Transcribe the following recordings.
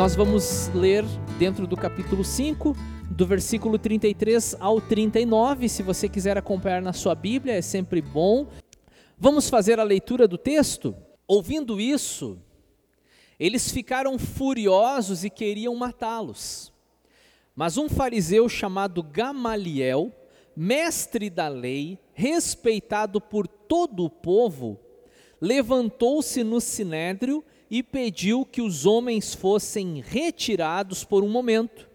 nós vamos ler dentro do capítulo 5, do versículo 33 ao 39. Se você quiser acompanhar na sua Bíblia, é sempre bom. Vamos fazer a leitura do texto? Ouvindo isso, eles ficaram furiosos e queriam matá-los. Mas um fariseu chamado Gamaliel, mestre da lei, respeitado por todo o povo, levantou-se no sinédrio e pediu que os homens fossem retirados por um momento.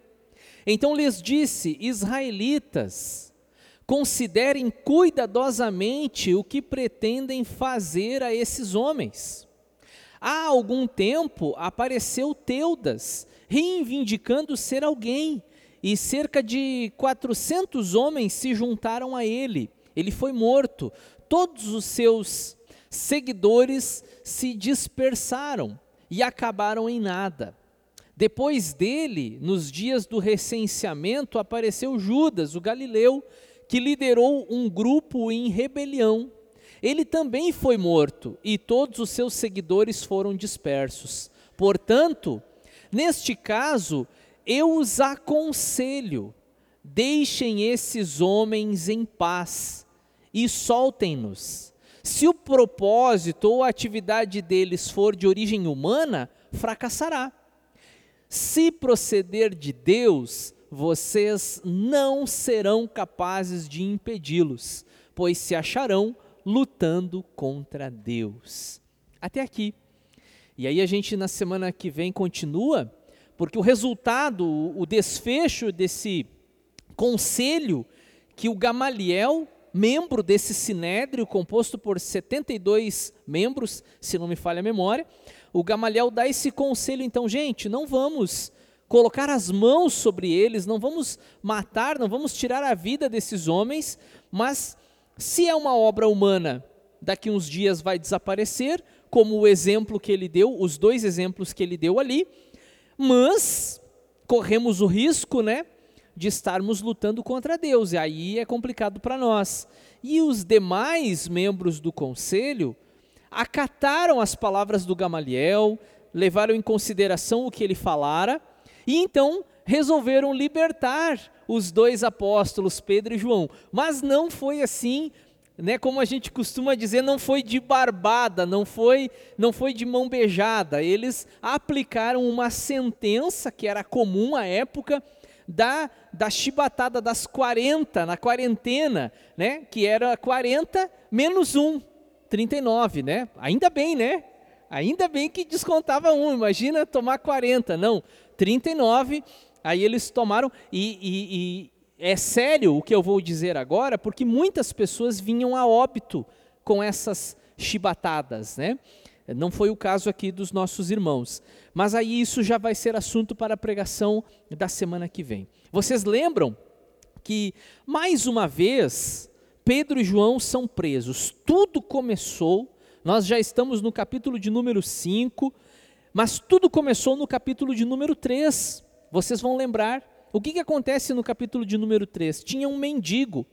Então lhes disse: Israelitas, considerem cuidadosamente o que pretendem fazer a esses homens. Há algum tempo apareceu Teudas, reivindicando ser alguém, e cerca de 400 homens se juntaram a ele. Ele foi morto. Todos os seus seguidores se dispersaram e acabaram em nada. Depois dele, nos dias do recenseamento, apareceu Judas, o galileu, que liderou um grupo em rebelião. Ele também foi morto e todos os seus seguidores foram dispersos. Portanto, neste caso, eu os aconselho: deixem esses homens em paz e soltem-nos. Se o propósito ou a atividade deles for de origem humana, fracassará. Se proceder de Deus, vocês não serão capazes de impedi-los, pois se acharão lutando contra Deus. Até aqui. E aí a gente na semana que vem continua, porque o resultado, o desfecho desse conselho que o Gamaliel, membro desse sinédrio composto por 72 membros, se não me falha a memória, o Gamaliel dá esse conselho então, gente, não vamos colocar as mãos sobre eles, não vamos matar, não vamos tirar a vida desses homens, mas se é uma obra humana, daqui uns dias vai desaparecer, como o exemplo que ele deu, os dois exemplos que ele deu ali, mas corremos o risco, né, de estarmos lutando contra Deus, e aí é complicado para nós. E os demais membros do conselho acataram as palavras do Gamaliel, levaram em consideração o que ele falara, e então resolveram libertar os dois apóstolos, Pedro e João. Mas não foi assim, né, como a gente costuma dizer, não foi de barbada, não foi, não foi de mão beijada. Eles aplicaram uma sentença que era comum à época da, da chibatada das 40, na quarentena, né, que era 40 menos 1, 39, né? Ainda bem, né? Ainda bem que descontava um, imagina tomar 40, não. 39, aí eles tomaram, e, e, e é sério o que eu vou dizer agora, porque muitas pessoas vinham a óbito com essas chibatadas, né? Não foi o caso aqui dos nossos irmãos. Mas aí isso já vai ser assunto para a pregação da semana que vem. Vocês lembram que, mais uma vez, Pedro e João são presos. Tudo começou, nós já estamos no capítulo de número 5, mas tudo começou no capítulo de número 3. Vocês vão lembrar. O que, que acontece no capítulo de número 3? Tinha um mendigo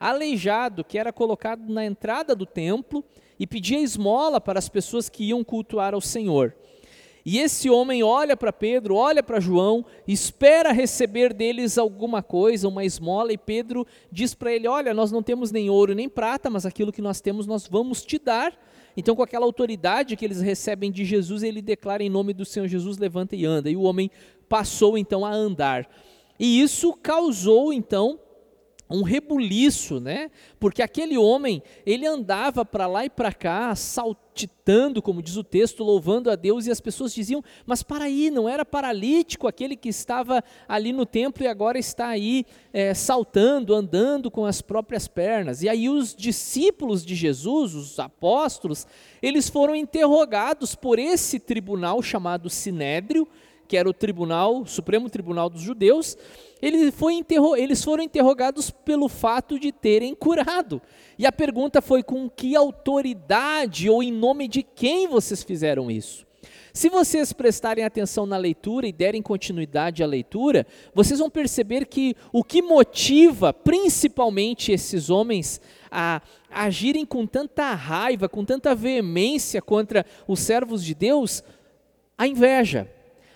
aleijado que era colocado na entrada do templo e pedia esmola para as pessoas que iam cultuar ao Senhor. E esse homem olha para Pedro, olha para João, espera receber deles alguma coisa, uma esmola, e Pedro diz para ele: Olha, nós não temos nem ouro nem prata, mas aquilo que nós temos nós vamos te dar. Então, com aquela autoridade que eles recebem de Jesus, ele declara em nome do Senhor Jesus: levanta e anda. E o homem passou então a andar. E isso causou então um rebuliço, né? Porque aquele homem, ele andava para lá e para cá, saltitando, como diz o texto, louvando a Deus, e as pessoas diziam: Mas para aí, não era paralítico aquele que estava ali no templo e agora está aí é, saltando, andando com as próprias pernas. E aí os discípulos de Jesus, os apóstolos, eles foram interrogados por esse tribunal chamado Sinédrio, que era o tribunal, o Supremo Tribunal dos Judeus, ele eles foram interrogados pelo fato de terem curado. E a pergunta foi: com que autoridade ou em nome de quem vocês fizeram isso? Se vocês prestarem atenção na leitura e derem continuidade à leitura, vocês vão perceber que o que motiva principalmente esses homens a agirem com tanta raiva, com tanta veemência contra os servos de Deus, a inveja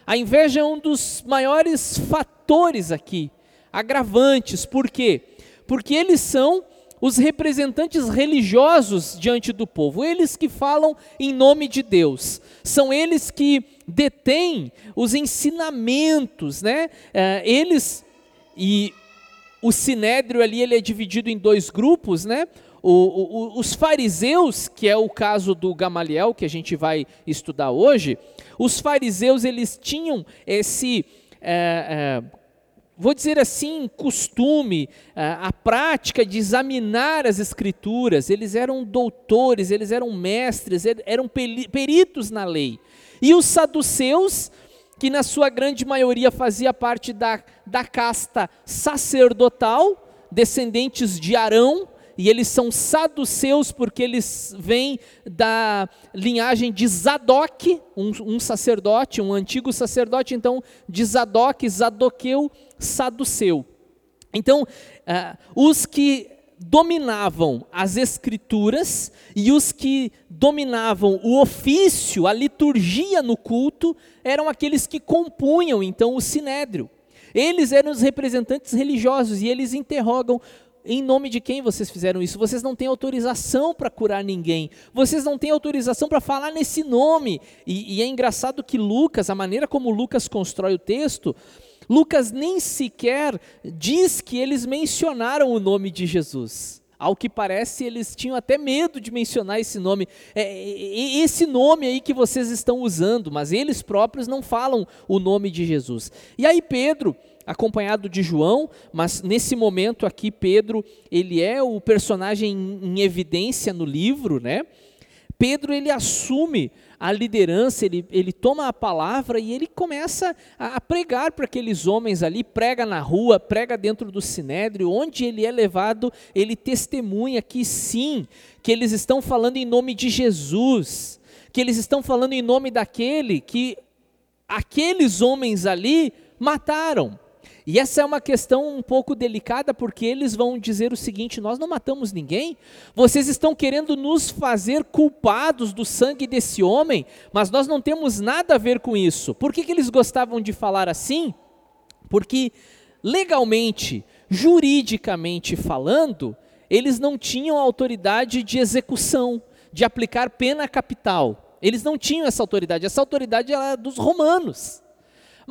A inveja é um dos maiores fatores aqui, agravantes. Por quê? Porque eles são os representantes religiosos diante do povo, eles que falam em nome de Deus, são eles que detêm os ensinamentos, né? É, eles e o sinédrio ali ele é dividido em dois grupos, né? O, o, os fariseus, que é o caso do Gamaliel que a gente vai estudar hoje, os fariseus eles tinham esse é, é, vou dizer assim, costume, a, prática de examinar as escrituras, eles eram doutores, eles eram mestres, eram peritos na lei. E os saduceus, que na sua grande maioria fazia parte da, da casta sacerdotal, descendentes de Arão, e eles são saduceus porque eles vêm da linhagem de Zadok, um, um, sacerdote, um antigo sacerdote, então de Zadok, Zadoqueu, saduceu. Então, uh, os que dominavam as escrituras e os que dominavam o ofício, a liturgia no culto, eram aqueles que compunham então o sinédrio. Eles eram os representantes religiosos e eles interrogam em nome de quem vocês fizeram isso? Vocês não têm autorização para curar ninguém. Vocês não têm autorização para falar nesse nome. E, e, é engraçado que Lucas, a maneira como Lucas constrói o texto, Lucas nem sequer diz que eles mencionaram o nome de Jesus. Ao que parece, eles tinham até medo de mencionar esse nome. É, esse nome aí que vocês estão usando, mas eles próprios não falam o nome de Jesus. E aí Pedro acompanhado de João, mas nesse momento aqui Pedro, ele é o personagem em evidência no livro, né? Pedro ele assume a liderança, ele, ele toma a palavra e ele começa a, a pregar para aqueles homens ali, prega na rua, prega dentro do sinédrio, onde ele é levado, ele testemunha que sim, que eles estão falando em nome de Jesus, que eles estão falando em nome daquele que aqueles homens ali mataram. E essa é uma questão um pouco delicada, porque eles vão dizer o seguinte: nós não matamos ninguém, vocês estão querendo nos fazer culpados do sangue desse homem, mas nós não temos nada a ver com isso. Por que, que eles gostavam de falar assim? Porque legalmente, juridicamente falando, eles não tinham autoridade de execução, de aplicar pena capital. Eles não tinham essa autoridade, essa autoridade era dos romanos.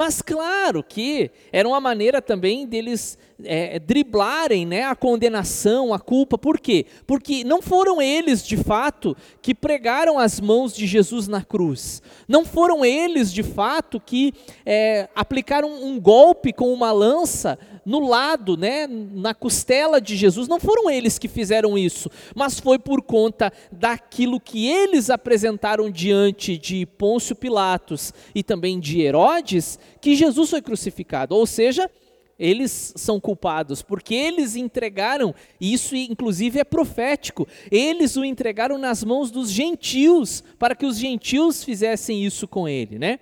Mas claro que era uma maneira também deles é, driblarem né, a condenação, a culpa. Por quê? Porque não foram eles, de fato, que pregaram as mãos de Jesus na cruz. Não foram eles, de fato, que é, aplicaram um golpe com uma lança no lado, né, na costela de Jesus. Não foram eles que fizeram isso, mas foi por conta daquilo que eles apresentaram diante de Pôncio Pilatos e também de Herodes, que Jesus foi crucificado. Ou seja, eles são culpados, porque eles entregaram, isso inclusive é profético, eles o entregaram nas mãos dos gentios, para que os gentios fizessem isso com ele, né?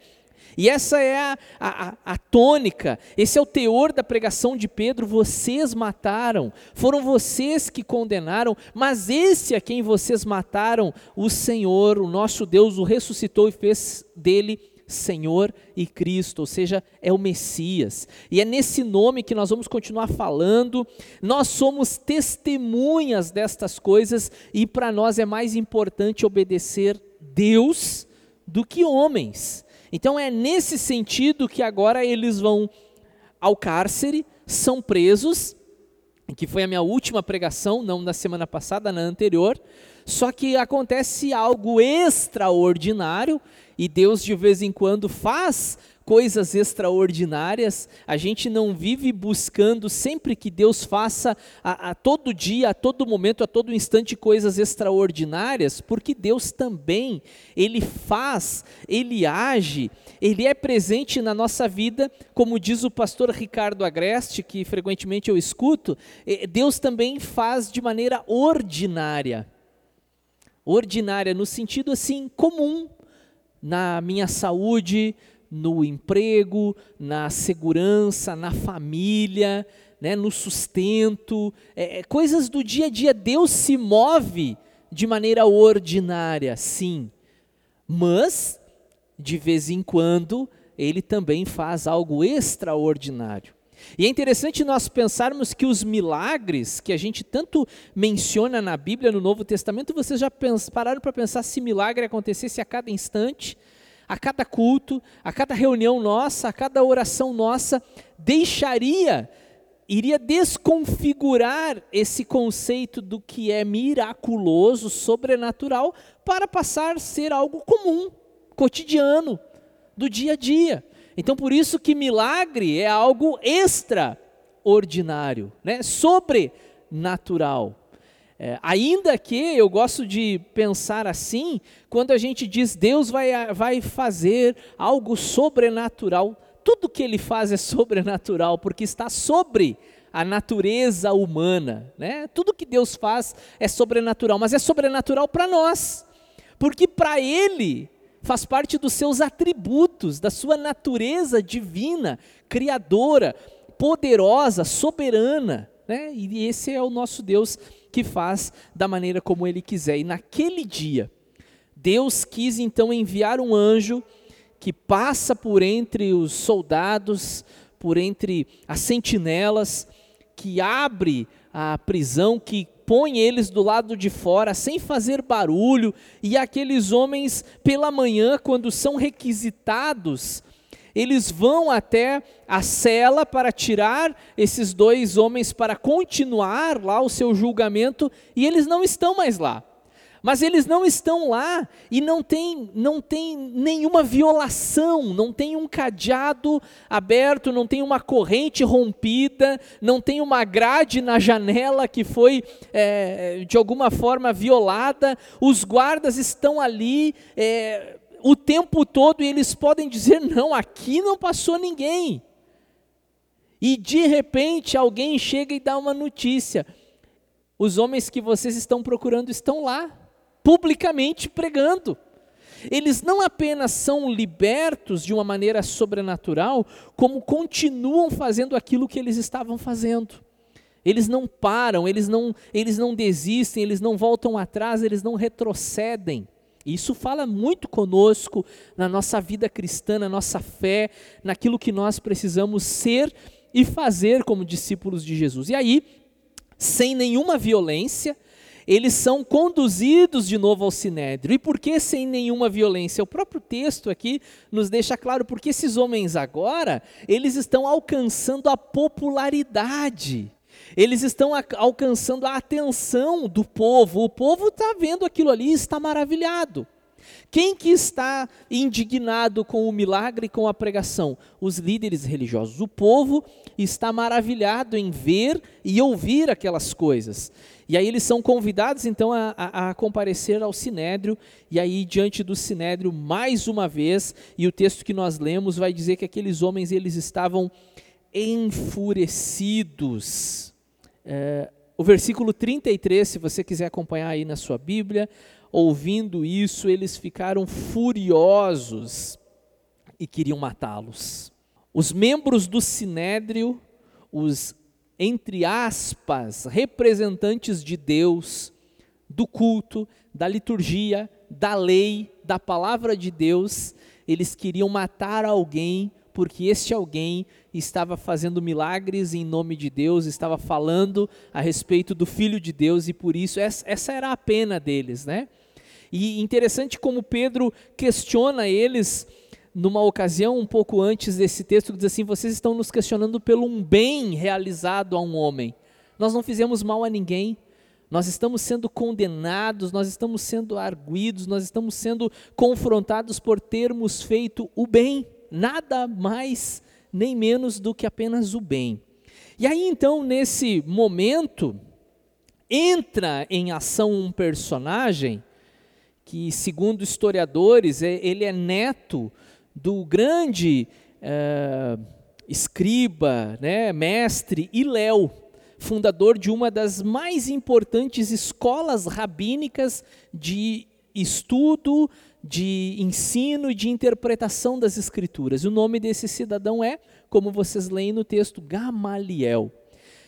E essa é a, a, a, tônica, esse é o teor da pregação de Pedro. Vocês mataram, foram vocês que condenaram, mas esse a quem vocês mataram, o Senhor, o nosso Deus, o ressuscitou e fez dele Senhor e Cristo, ou seja, é o Messias. E é nesse nome que nós vamos continuar falando. Nós somos testemunhas destas coisas e para nós é mais importante obedecer Deus do que homens. Então é nesse sentido que agora eles vão ao cárcere, são presos, que foi a minha última pregação, não na semana passada, na anterior. Só que acontece algo extraordinário e Deus de vez em quando faz coisas extraordinárias, a gente não vive buscando sempre que Deus faça a, a, todo dia, a todo momento, a todo instante coisas extraordinárias, porque Deus também, Ele faz, Ele age, Ele é presente na nossa vida, como diz o pastor Ricardo Agreste, que frequentemente eu escuto, Deus também faz de maneira ordinária. Ordinária no sentido assim comum, na minha saúde, no emprego, na segurança, na família, né, no sustento, é, é, coisas do dia a dia. Deus se move de maneira ordinária, sim, mas de vez em quando ele também faz algo extraordinário. E é interessante nós pensarmos que os milagres que a gente tanto menciona na Bíblia, no Novo Testamento, vocês já pararam para pensar se milagre acontecesse a cada instante, a cada culto, a cada reunião nossa, a cada oração nossa, deixaria, iria desconfigurar esse conceito do que é miraculoso, sobrenatural, para passar a ser algo comum, cotidiano, do dia a dia. Então, por isso que milagre é algo extraordinário, né? sobrenatural. É, ainda que eu gosto de pensar assim, quando a gente diz Deus vai, vai fazer algo sobrenatural, tudo que ele faz é sobrenatural, porque está sobre a natureza humana. Né? Tudo que Deus faz é sobrenatural, mas é sobrenatural para nós, porque para Ele faz parte dos seus atributos, da sua natureza divina, criadora, poderosa, soberana. Né? E esse é o nosso Deus que faz da maneira como ele quiser. E naquele dia, Deus quis então enviar um anjo que passa por entre os soldados, por entre as sentinelas, que abre a prisão, que põe eles do lado de fora sem fazer barulho, e aqueles homens, pela manhã, quando são requisitados, eles vão até a cela para tirar esses dois homens para continuar lá o seu julgamento, e eles não estão mais lá. Mas eles não estão lá e não tem, não tem nenhuma violação, não tem um cadeado aberto, não tem uma corrente rompida, não tem uma grade na janela que foi é, de alguma forma violada. Os guardas estão ali é, o tempo todo eles podem dizer: não, aqui não passou ninguém. E de repente alguém chega e dá uma notícia: os homens que vocês estão procurando estão lá publicamente pregando. Eles não apenas são libertos de uma maneira sobrenatural, como continuam fazendo aquilo que eles estavam fazendo. Eles não param, eles não, eles não desistem, eles não voltam atrás, eles não retrocedem. Isso fala muito conosco na nossa vida cristã, na nossa fé, naquilo que nós precisamos ser e fazer como discípulos de Jesus. E aí, sem nenhuma violência, eles são conduzidos de novo ao sinédrio. E por que sem nenhuma violência? O próprio texto aqui nos deixa claro porque esses homens agora, eles estão alcançando a popularidade. Eles estão alcançando a atenção do povo. O povo está vendo aquilo ali e está maravilhado. Quem que está indignado com o milagre e com a pregação? Os líderes religiosos. O povo está maravilhado em ver e ouvir aquelas coisas. E aí eles são convidados então a, a, a, comparecer ao sinédrio, e aí diante do sinédrio mais uma vez, e o texto que nós lemos vai dizer que aqueles homens eles estavam enfurecidos. O versículo 33, se você quiser acompanhar aí na sua Bíblia, ouvindo isso, eles ficaram furiosos e queriam matá-los. Os membros do sinédrio, os entre aspas, representantes de Deus, do culto, da liturgia, da lei, da palavra de Deus, eles queriam matar alguém porque este alguém estava fazendo milagres em nome de Deus, estava falando a respeito do Filho de Deus e por isso essa, era a pena deles, né? E interessante como Pedro questiona eles numa ocasião um pouco antes desse texto, diz assim: vocês estão nos questionando pelo um bem realizado a um homem. Nós não fizemos mal a ninguém. Nós estamos sendo condenados, nós estamos sendo arguídos, nós estamos sendo confrontados por termos feito o bem, nada mais nem menos do que apenas o bem. E aí então, nesse momento, entra em ação um personagem que, segundo historiadores, é, ele é neto do grande é, escriba, né, mestre Iléu, fundador de uma das mais importantes escolas rabínicas de estudo, de ensino e de interpretação das escrituras. O nome desse cidadão é, como vocês leem no texto, Gamaliel.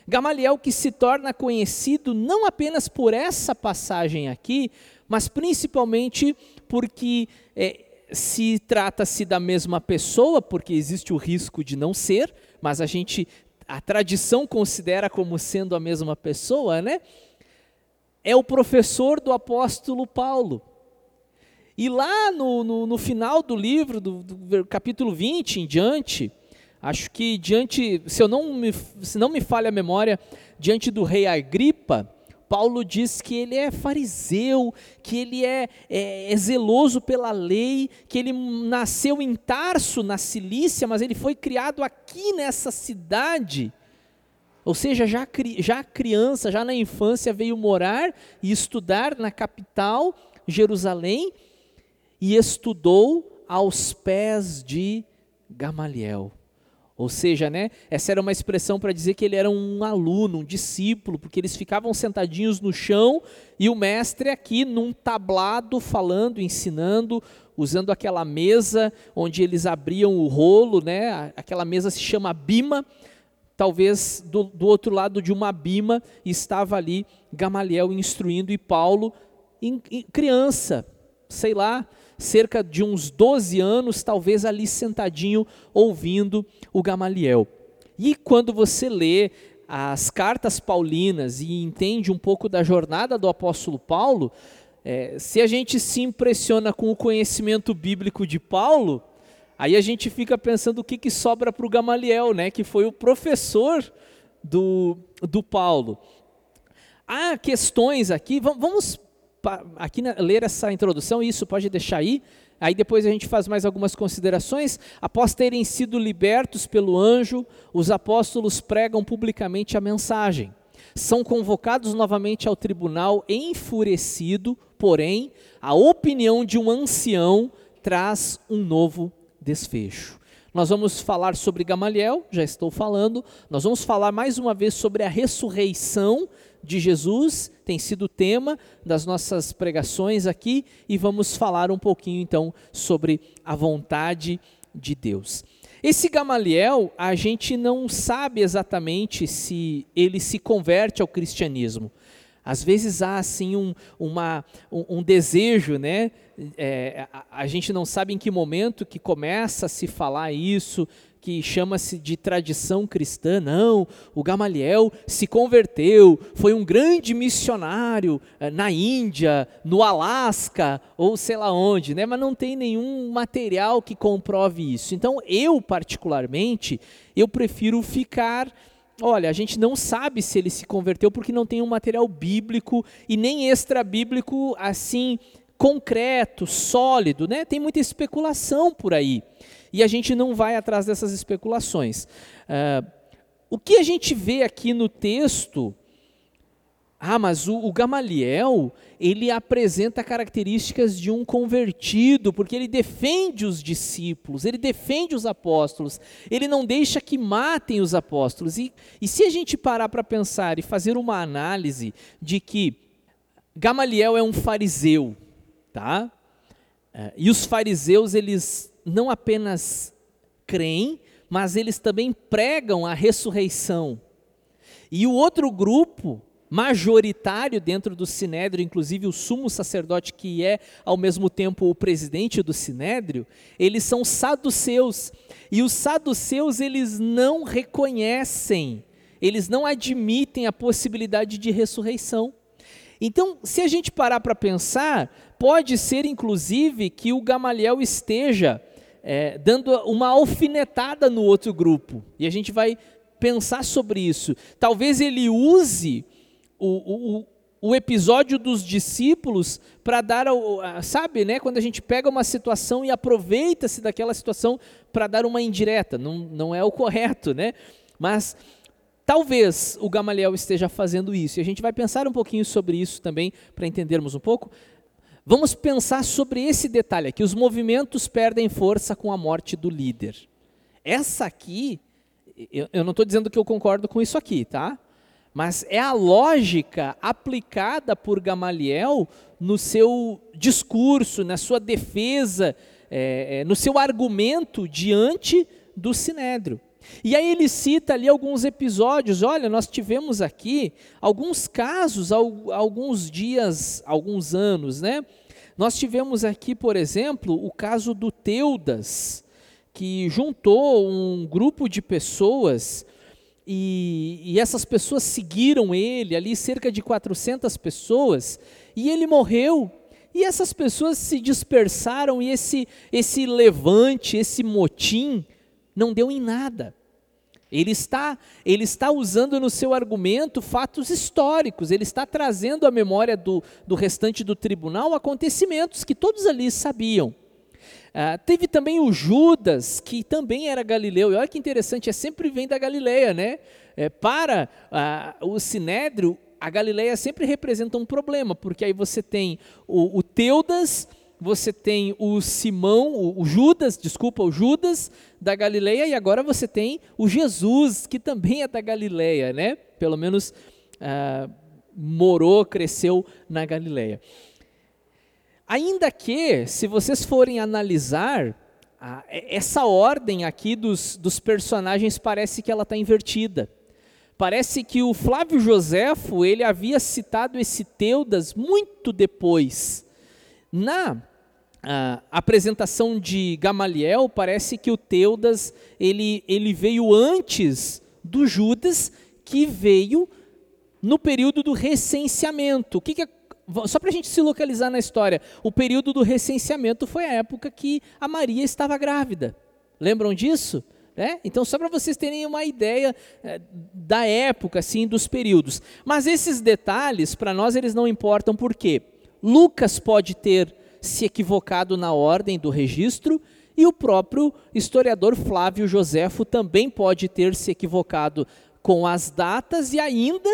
Gamaliel que se torna conhecido não apenas por essa passagem aqui, mas principalmente porque é, se trata-se da mesma pessoa, porque existe o risco de não ser, mas a gente, a tradição considera como sendo a mesma pessoa, né? É o professor do apóstolo Paulo. E lá no, no, no final do livro, do, do, capítulo 20 em diante, acho que diante, se eu não me, se não me falha a memória, diante do rei Agripa, Paulo diz que ele é fariseu, que ele é, é, é, zeloso pela lei, que ele nasceu em Tarso, na Cilícia, mas ele foi criado aqui nessa cidade. Ou seja, já, já criança, já na infância, veio morar e estudar na capital, Jerusalém, e estudou aos pés de Gamaliel. Ou seja, né, essa era uma expressão para dizer que ele era um aluno, um discípulo, porque eles ficavam sentadinhos no chão e o mestre aqui num tablado falando, ensinando, usando aquela mesa onde eles abriam o rolo, né? Aquela mesa se chama bima. Talvez do, do outro lado de uma bima estava ali Gamaliel instruindo e Paulo, em, em, criança, sei lá, cerca de uns 12 anos, talvez ali sentadinho ouvindo o Gamaliel. E quando você lê as cartas paulinas e entende um pouco da jornada do apóstolo Paulo, é, se a gente se impressiona com o conhecimento bíblico de Paulo, aí a gente fica pensando o que, que sobra para o Gamaliel, né, que foi o professor do, do Paulo. Há questões aqui, vamos aqui ler essa introdução, isso pode deixar aí. Aí depois a gente faz mais algumas considerações. Após terem sido libertos pelo anjo, os apóstolos pregam publicamente a mensagem. São convocados novamente ao tribunal enfurecido, porém, a opinião de um ancião traz um novo desfecho. Nós vamos falar sobre Gamaliel, já estou falando. Nós vamos falar mais uma vez sobre a ressurreição de Jesus, tem sido o tema das nossas pregações aqui, e vamos falar um pouquinho então sobre a vontade de Deus. Esse Gamaliel, a gente não sabe exatamente se ele se converte ao cristianismo. Às vezes há assim um, uma, um, um desejo, né? É, a, a, gente não sabe em que momento que começa a se falar isso, que chama-se de tradição cristã. Não, o Gamaliel se converteu, foi um grande missionário eh, na Índia, no Alasca ou sei lá onde, né? mas não tem nenhum material que comprove isso. Então, eu particularmente, eu prefiro ficar olha, a gente não sabe se ele se converteu porque não tem um material bíblico e nem extra bíblico assim concreto, sólido, né? Tem muita especulação por aí e a gente não vai atrás dessas especulações. Uh, o que a gente vê aqui no texto, ah, mas o, o Gamaliel, ele apresenta características de um convertido, porque ele defende os discípulos, ele defende os apóstolos, ele não deixa que matem os apóstolos. E, e se a gente parar para pensar e fazer uma análise de que Gamaliel é um fariseu, tá? Uh, e os fariseus, eles não apenas creem, mas eles também pregam a ressurreição. E o outro grupo, majoritário dentro do sinédrio, inclusive o sumo sacerdote, que é ao mesmo tempo o presidente do sinédrio, eles são saduceus. E os saduceus, eles não reconhecem, eles não admitem a possibilidade de ressurreição. Então, se a gente parar para pensar, pode ser inclusive que o Gamaliel esteja é, dando uma alfinetada no outro grupo. E a gente vai pensar sobre isso. Talvez ele use o, o, o episódio dos discípulos para dar, sabe, né, quando a gente pega uma situação e aproveita-se daquela situação para dar uma indireta. Não, não é o correto, né? Mas talvez o Gamaliel esteja fazendo isso. E a gente vai pensar um pouquinho sobre isso também para entendermos um pouco. Vamos pensar sobre esse detalhe aqui: os movimentos perdem força com a morte do líder. Essa aqui, eu, eu não estou dizendo que eu concordo com isso aqui, tá? Mas é a lógica aplicada por Gamaliel no seu discurso, na sua defesa, é, é, no seu argumento diante do sinédrio. E aí ele cita ali alguns episódios. Olha, nós tivemos aqui alguns casos, alguns dias, alguns anos, né? Nós tivemos aqui, por exemplo, o caso do Teudas, que juntou um grupo de pessoas e, e, essas pessoas seguiram ele, ali cerca de 400 pessoas, e ele morreu. E essas pessoas se dispersaram, e esse, esse levante, esse motim, não deu em nada. Ele está, ele está usando no seu argumento fatos históricos, ele está trazendo à memória do, do restante do tribunal acontecimentos que todos ali sabiam. Ah, teve também o Judas, que também era galileu, e olha que interessante, é sempre vem da Galileia, né? É, para ah, o Sinédrio, a Galileia sempre representa um problema, porque aí você tem o, o Teudas, você tem o Simão, o, o, Judas, desculpa, o Judas da Galileia, e agora você tem o Jesus, que também é da Galileia, né? Pelo menos ah, morou, cresceu na Galileia. Ainda que, se vocês forem analisar, essa ordem aqui dos, dos personagens parece que ela está invertida. Parece que o Flávio Joséfo ele havia citado esse Teudas muito depois. Na apresentação de Gamaliel, parece que o Teudas ele, ele veio antes do Judas, que veio no período do recenseamento. O que, que só para a gente se localizar na história, o período do recenseamento foi a época que a Maria estava grávida. Lembram disso? É? Então, só para vocês terem uma ideia é, da época, assim, dos períodos. Mas esses detalhes, para nós, eles não importam por quê? Lucas pode ter se equivocado na ordem do registro e o próprio historiador Flávio Joséfo também pode ter se equivocado com as datas e ainda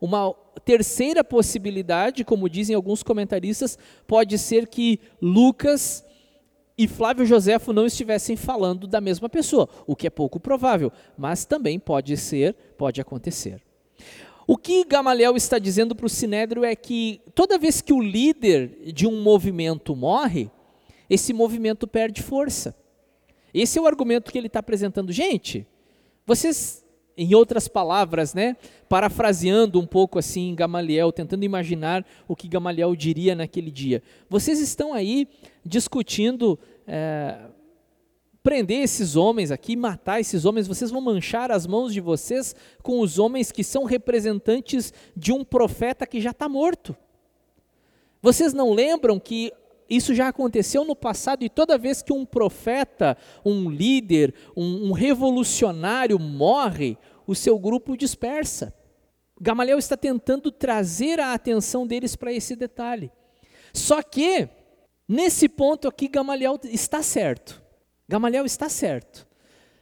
uma terceira possibilidade, como dizem alguns comentaristas, pode ser que Lucas e Flávio Joséfo não estivessem falando da mesma pessoa, o que é pouco provável, mas também pode ser, pode acontecer. O que Gamaliel está dizendo para o Sinédrio é que toda vez que o líder de um movimento morre, esse movimento perde força. Esse é o argumento que ele está apresentando. Gente, vocês em outras palavras, né, parafraseando um pouco assim Gamaliel, tentando imaginar o que Gamaliel diria naquele dia. Vocês estão aí discutindo é, prender esses homens aqui, matar esses homens, vocês vão manchar as mãos de vocês com os homens que são representantes de um profeta que já está morto. Vocês não lembram que isso já aconteceu no passado e toda vez que um profeta, um líder, um, um revolucionário morre, o seu grupo dispersa. Gamaliel está tentando trazer a atenção deles para esse detalhe. Só que, nesse ponto aqui, Gamaliel está certo. Gamaliel está certo.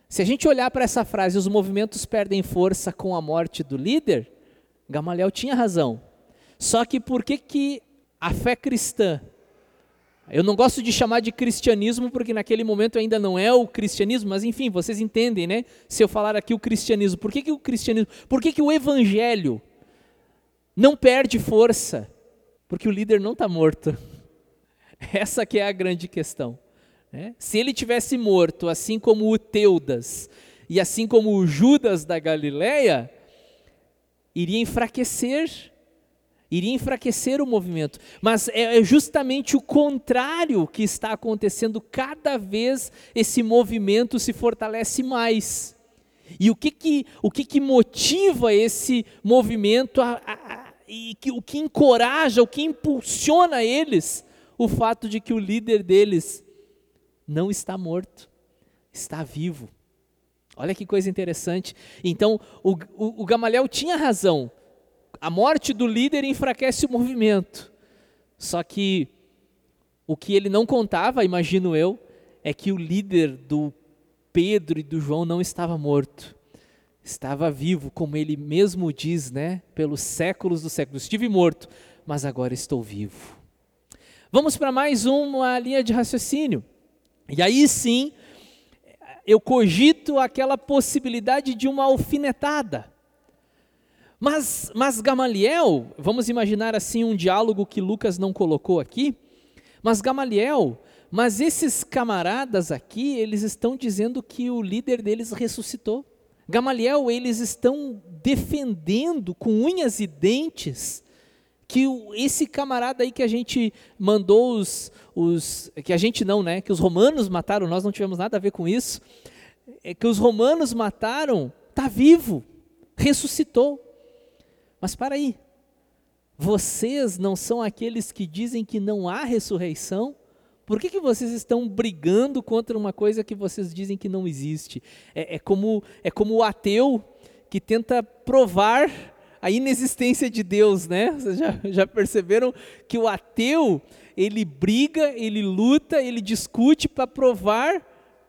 Se a gente olhar para essa frase, os movimentos perdem força com a morte do líder, Gamaliel tinha razão. Só que por que, que a fé cristã eu não gosto de chamar de cristianismo porque naquele momento ainda não é o cristianismo, mas enfim, vocês entendem, né? Se eu falar aqui o cristianismo, por que, que o cristianismo, por que, que o evangelho não perde força? Porque o líder não está morto. Essa que é a grande questão. Né? Se ele tivesse morto, assim como o Teudas e assim como o Judas da Galileia, iria enfraquecer iria enfraquecer o movimento. Mas é, é justamente o contrário que está acontecendo, cada vez esse movimento se fortalece mais. E o que, que, o que, que motiva esse movimento a, a, a, e que, o que encoraja, o que impulsiona eles? O fato de que o líder deles não está morto, está vivo. Olha que coisa interessante. Então, o, o, o Gamaliel tinha razão a morte do líder enfraquece o movimento. Só que o que ele não contava, imagino eu, é que o líder do Pedro e do João não estava morto. Estava vivo, como ele mesmo diz, né? Pelos séculos dos séculos. Estive morto, mas agora estou vivo. Vamos para mais uma linha de raciocínio. E aí sim, eu cogito aquela possibilidade de uma alfinetada. Mas, mas Gamaliel, vamos imaginar assim um diálogo que Lucas não colocou aqui, mas Gamaliel, mas esses camaradas aqui, eles estão dizendo que o líder deles ressuscitou. Gamaliel, eles estão defendendo com unhas e dentes que esse camarada aí que a gente mandou os, os que a gente não, né, que os romanos mataram, nós não tivemos nada a ver com isso, é que os romanos mataram, está vivo, ressuscitou. Mas para aí, vocês não são aqueles que dizem que não há ressurreição? Por que, que vocês estão brigando contra uma coisa que vocês dizem que não existe? É, é como, é como o ateu que tenta provar a inexistência de Deus, né? Vocês já, já perceberam que o ateu, ele briga, ele luta, ele discute para provar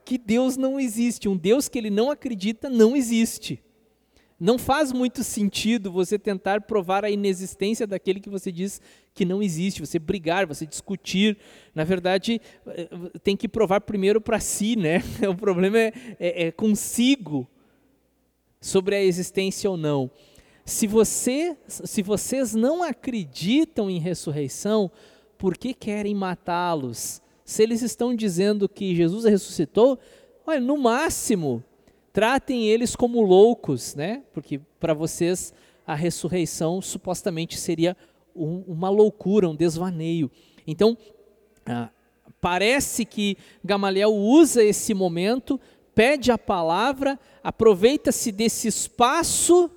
que Deus não existe. Um Deus que ele não acredita não existe. Não faz muito sentido você tentar provar a inexistência daquele que você diz que não existe, você brigar, você discutir. Na verdade, eh, tem que provar primeiro para si, né? O problema é, é, é, consigo sobre a existência ou não. Se, você, se vocês não acreditam em ressurreição, por que querem matá-los? Se eles estão dizendo que Jesus ressuscitou, olha, no máximo tratem eles como loucos, né? Porque para vocês a ressurreição supostamente seria um, uma loucura, um desvaneio. Então, ah, parece que Gamaliel usa esse momento, pede a palavra, aproveita-se desse espaço.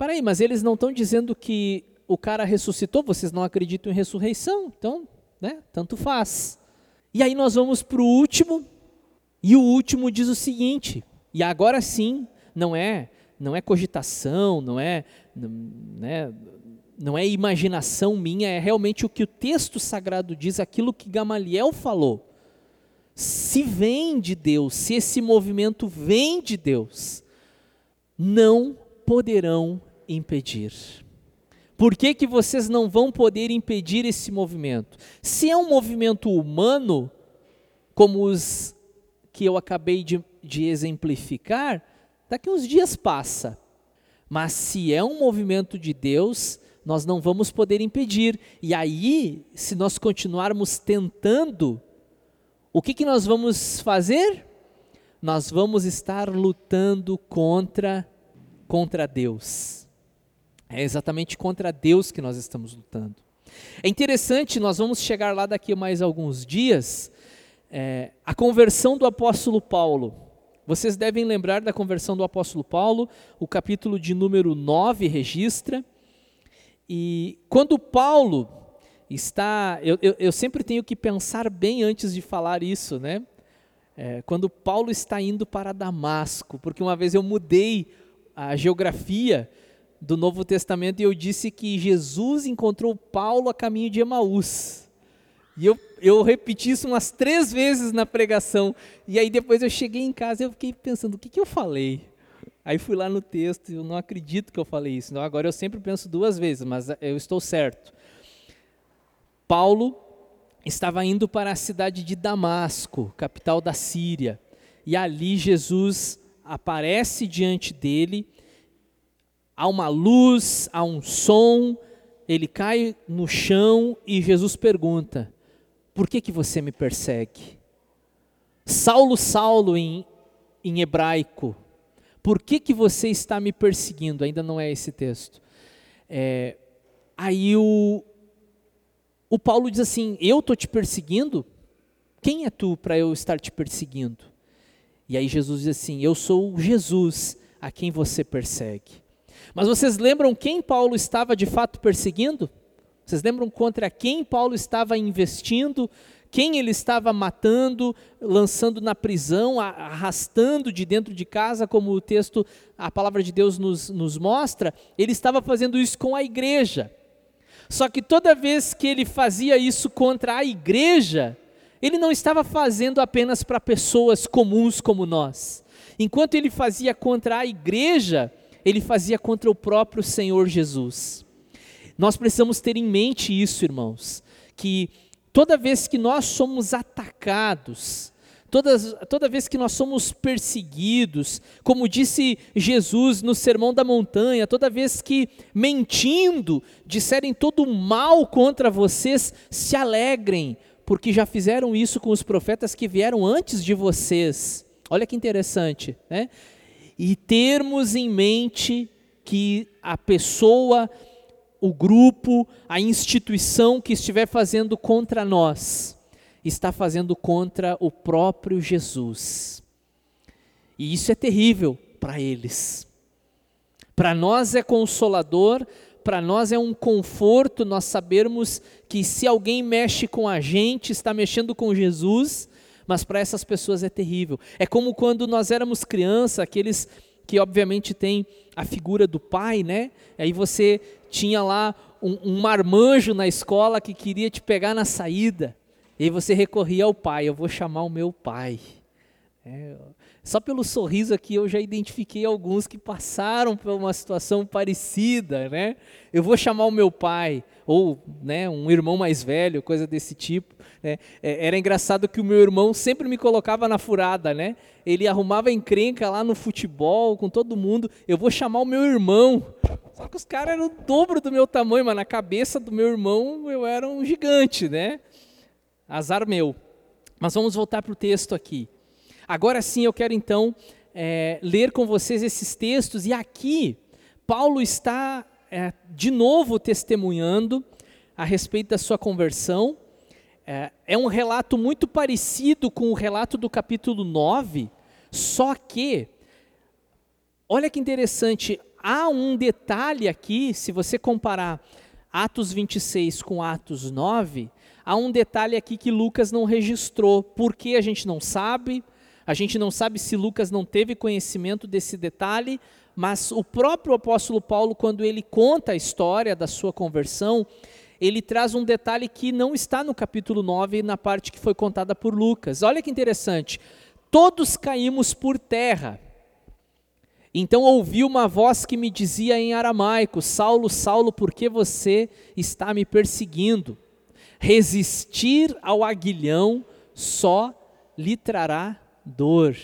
Peraí, mas eles não estão dizendo que o cara ressuscitou, vocês não acreditam em ressurreição, então, né, tanto faz. E aí nós vamos para o último, e o último diz o seguinte: e agora sim, não é, não é cogitação, não é, né, não é imaginação minha, é realmente o que o texto sagrado diz, aquilo que Gamaliel falou. Se vem de Deus, se esse movimento vem de Deus, não poderão impedir. Por que, que vocês não vão poder impedir esse movimento? Se é um movimento humano, como os que eu acabei de, de exemplificar, daqui uns dias passa. Mas se é um movimento de Deus, nós não vamos poder impedir. E aí, se nós continuarmos tentando, o que, que nós vamos fazer? Nós vamos estar lutando contra, contra Deus. É exatamente contra Deus que nós estamos lutando. É interessante, nós vamos chegar lá daqui a mais alguns dias, é, a conversão do apóstolo Paulo. Vocês devem lembrar da conversão do apóstolo Paulo, o capítulo de número 9 registra. E quando Paulo está. Eu, eu, eu sempre tenho que pensar bem antes de falar isso, né? É, quando Paulo está indo para Damasco, porque uma vez eu mudei a geografia do Novo Testamento e eu disse que Jesus encontrou Paulo a caminho de Emaús. E eu, eu repeti isso umas três vezes na pregação. E aí depois eu cheguei em casa e eu fiquei pensando, o que, que eu falei? Aí fui lá no texto e eu não acredito que eu falei isso. Então, agora eu sempre penso duas vezes, mas eu estou certo. Paulo estava indo para a cidade de Damasco, capital da Síria. E ali Jesus aparece diante dele. Há uma luz, há um som, ele cai no chão e Jesus pergunta: por que, que você me persegue? Saulo, Saulo, em, em hebraico, por que, que você está me perseguindo? Ainda não é esse texto. É, aí o, o Paulo diz assim: Eu estou te perseguindo? Quem é tu para eu estar te perseguindo? E aí Jesus diz assim: Eu sou Jesus a quem você persegue. Mas vocês lembram quem Paulo estava de fato perseguindo? Vocês lembram contra quem Paulo estava investindo, quem ele estava matando, lançando na prisão, arrastando de dentro de casa, como o texto, a palavra de Deus nos, nos mostra? Ele estava fazendo isso com a igreja. Só que toda vez que ele fazia isso contra a igreja, ele não estava fazendo apenas para pessoas comuns como nós. Enquanto ele fazia contra a igreja, ele fazia contra o próprio Senhor Jesus. Nós precisamos ter em mente isso, irmãos, que toda vez que nós somos atacados, todas, toda vez que nós somos perseguidos, como disse Jesus no Sermão da Montanha, toda vez que mentindo disserem todo mal contra vocês, se alegrem, porque já fizeram isso com os profetas que vieram antes de vocês. Olha que interessante, né? E termos em mente que a pessoa o grupo, a instituição que estiver fazendo contra nós, está fazendo contra o próprio Jesus. E isso é terrível para eles. Para nós é consolador, para nós é um conforto nós sabermos que se alguém mexe com a gente, está mexendo com Jesus, mas para essas pessoas é terrível. É como quando nós éramos criança, aqueles que obviamente têm a figura do pai, né? Aí você tinha lá um, um marmanjo na escola que queria te pegar na saída. E aí você recorria ao pai, eu vou chamar o meu pai. É, só pelo sorriso aqui eu já identifiquei alguns que passaram por uma situação parecida, né? Eu vou chamar o meu pai, ou né, um irmão mais velho, coisa desse tipo. Né? É, era engraçado que o meu irmão sempre me colocava na furada, né? Ele arrumava encrenca lá no futebol com todo mundo. Eu vou chamar o meu irmão. Só que os caras eram o dobro do meu tamanho, mas na cabeça do meu irmão eu era um gigante, né? Azar meu. Mas vamos voltar para o texto aqui. Agora sim eu quero então é, ler com vocês esses textos, e aqui Paulo está é, de novo testemunhando a respeito da sua conversão. É, é um relato muito parecido com o relato do capítulo 9, só que, olha que interessante, há um detalhe aqui, se você comparar Atos 26 com Atos 9, há um detalhe aqui que Lucas não registrou. Por que a gente não sabe? A gente não sabe se Lucas não teve conhecimento desse detalhe, mas o próprio apóstolo Paulo, quando ele conta a história da sua conversão, ele traz um detalhe que não está no capítulo 9, na parte que foi contada por Lucas. Olha que interessante. Todos caímos por terra. Então ouvi uma voz que me dizia em aramaico: Saulo, Saulo, por que você está me perseguindo? Resistir ao aguilhão só lhe trará dor.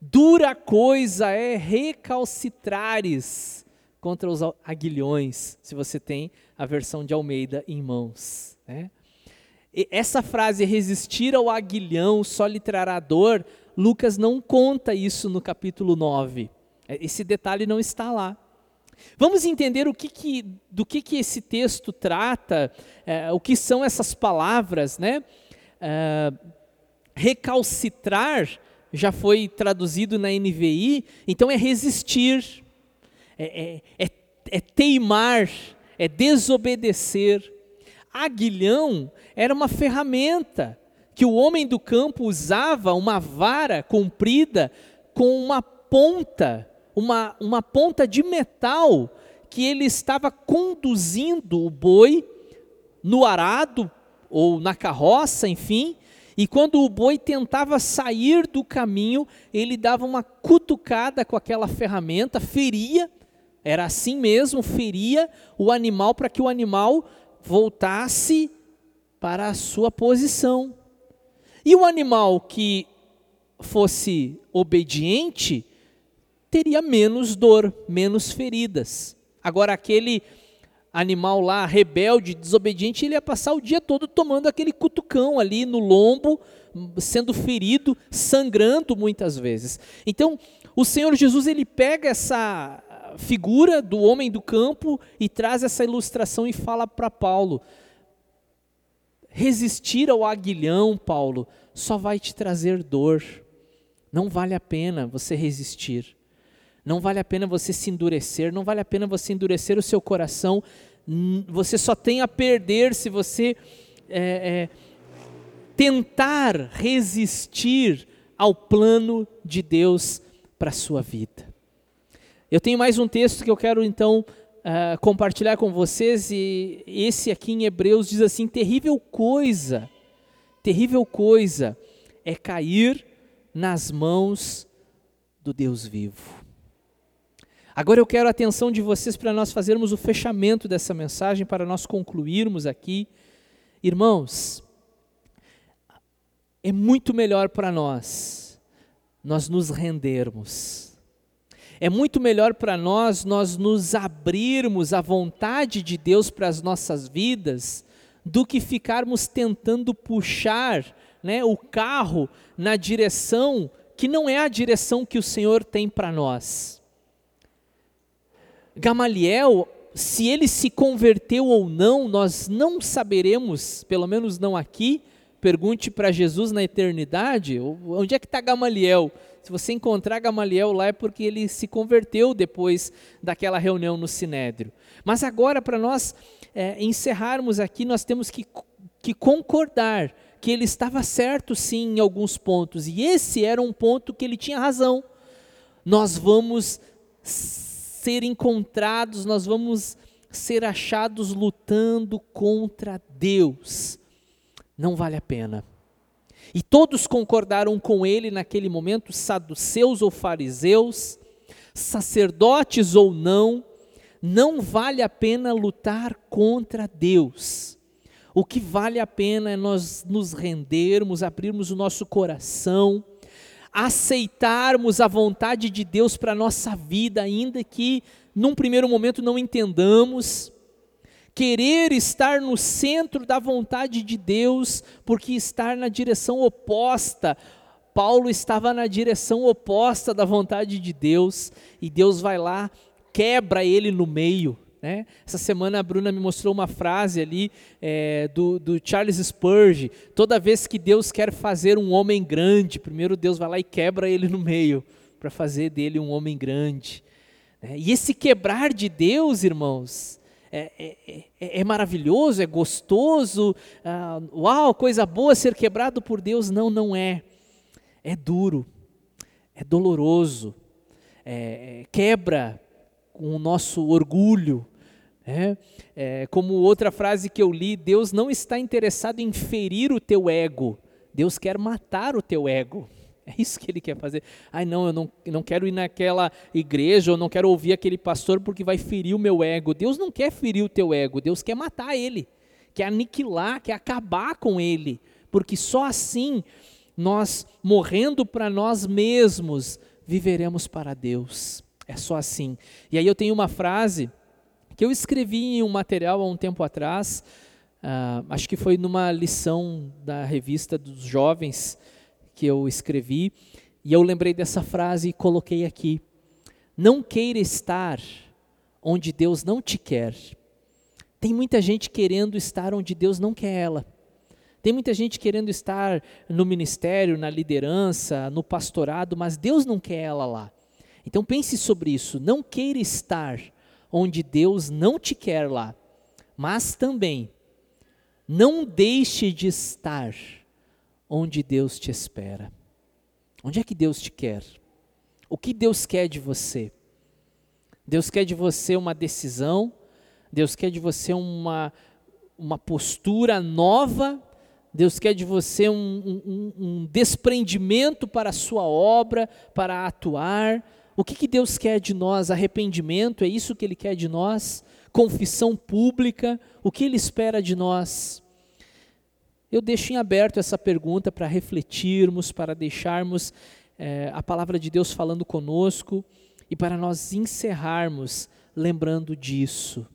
Dura coisa é recalcitrares contra os aguilhões, se você tem a versão de Almeida em mãos. Né? essa frase, resistir ao aguilhão só lhe trará dor, Lucas não conta isso no capítulo 9. É, esse detalhe não está lá. Vamos entender o que, que do que, que esse texto trata, é, o que são essas palavras, né? É, recalcitrar já foi traduzido na NVI, então é resistir, é, é, é, é teimar, é desobedecer. Aguilhão era uma ferramenta que o homem do campo usava, uma vara comprida com uma ponta, uma, uma ponta de metal, que ele estava conduzindo o boi no arado ou na carroça, enfim, e quando o boi tentava sair do caminho, ele dava uma cutucada com aquela ferramenta, feria, era assim mesmo, feria o animal para que o animal voltasse para a sua posição. E o animal que fosse obediente teria menos dor, menos feridas. Agora, aquele animal lá, rebelde, desobediente, ele ia passar o dia todo tomando aquele cutucão ali no lombo, sendo ferido, sangrando muitas vezes. Então, o Senhor Jesus, ele pega essa figura do homem do campo e traz essa ilustração e fala para Paulo: resistir ao aguilhão, Paulo, só vai te trazer dor. Não vale a pena você resistir. Não vale a pena você se endurecer, não vale a pena você endurecer o seu coração. Você só tem a perder se você é, é, tentar resistir ao plano de Deus para a sua vida. Eu tenho mais um texto que eu quero então uh, compartilhar com vocês, e esse aqui em Hebreus diz assim: terrível coisa, terrível coisa é cair nas mãos do Deus vivo. Agora eu quero a atenção de vocês para nós fazermos o fechamento dessa mensagem, para nós concluirmos aqui. Irmãos, é muito melhor para nós nós nos rendermos. É muito melhor para nós nós nos abrirmos à vontade de Deus para as nossas vidas do que ficarmos tentando puxar né, o carro na direção que não é a direção que o Senhor tem para nós. Gamaliel, se ele se converteu ou não, nós não saberemos, pelo menos não aqui. Pergunte para Jesus na eternidade, onde é que está Gamaliel? Se você encontrar Gamaliel lá é porque ele se converteu depois daquela reunião no Sinédrio. Mas agora, para nós é, encerrarmos aqui, nós temos que, que concordar que ele estava certo sim em alguns pontos, e esse era um ponto que ele tinha razão. Nós vamos ser encontrados, nós vamos ser achados lutando contra Deus. Não vale a pena. E todos concordaram com ele naquele momento, saduceus ou fariseus, sacerdotes ou não, não vale a pena lutar contra Deus. O que vale a pena é nós nos rendermos, abrirmos o nosso coração, aceitarmos a vontade de Deus para a nossa vida, ainda que num primeiro momento não entendamos, querer estar no centro da vontade de Deus, porque estar na direção oposta. Paulo estava na direção oposta da vontade de Deus, e Deus vai lá, quebra ele no meio. Né? Essa semana a Bruna me mostrou uma frase ali é, do, do, Charles Spurgeon. Toda vez que Deus quer fazer um homem grande, primeiro Deus vai lá e quebra ele no meio, para fazer dele um homem grande. É, e esse quebrar de Deus, irmãos, é, é, é, é maravilhoso, é gostoso, ah, uau, coisa boa ser quebrado por Deus. Não, não é. É duro, é doloroso, é, é, quebra com o nosso orgulho, é, é, como outra frase que eu li, Deus não está interessado em ferir o teu ego, Deus quer matar o teu ego. É isso que ele quer fazer. Ai, não, eu não, não quero ir naquela igreja, eu não quero ouvir aquele pastor porque vai ferir o meu ego. Deus não quer ferir o teu ego, Deus quer matar ele, quer aniquilar, quer acabar com ele, porque só assim nós, morrendo para nós mesmos, viveremos para Deus. É só assim. E aí eu tenho uma frase que eu escrevi em um material há um tempo atrás, uh, acho que foi numa lição da revista dos jovens que eu escrevi, e eu lembrei dessa frase e coloquei aqui. Não queira estar onde Deus não te quer. Tem muita gente querendo estar onde Deus não quer ela. Tem muita gente querendo estar no ministério, na liderança, no pastorado, mas Deus não quer ela lá. Então pense sobre isso. Não queira estar onde Deus não te quer lá, mas também não deixe de estar onde Deus te espera. Onde é que Deus te quer? O que Deus quer de você? Deus quer de você uma decisão, Deus quer de você uma, uma postura nova, Deus quer de você um, um, um desprendimento para a sua obra, para atuar. O que, que Deus quer de nós? Arrependimento, é isso que Ele quer de nós? Confissão pública, o que Ele espera de nós? Eu deixo em aberto essa pergunta para refletirmos, para deixarmos é, a palavra de Deus falando conosco e para nós encerrarmos lembrando disso.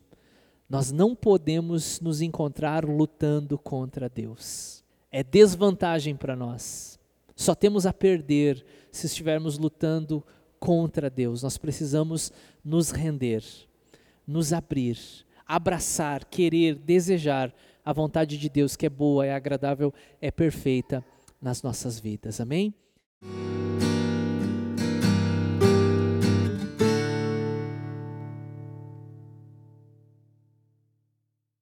Nós não podemos nos encontrar lutando contra Deus. É desvantagem para nós. Só temos a perder se estivermos lutando contra Deus. Nós precisamos nos render, nos abrir, abraçar, querer, desejar a vontade de Deus que é boa, é agradável, é perfeita nas nossas vidas. Amém?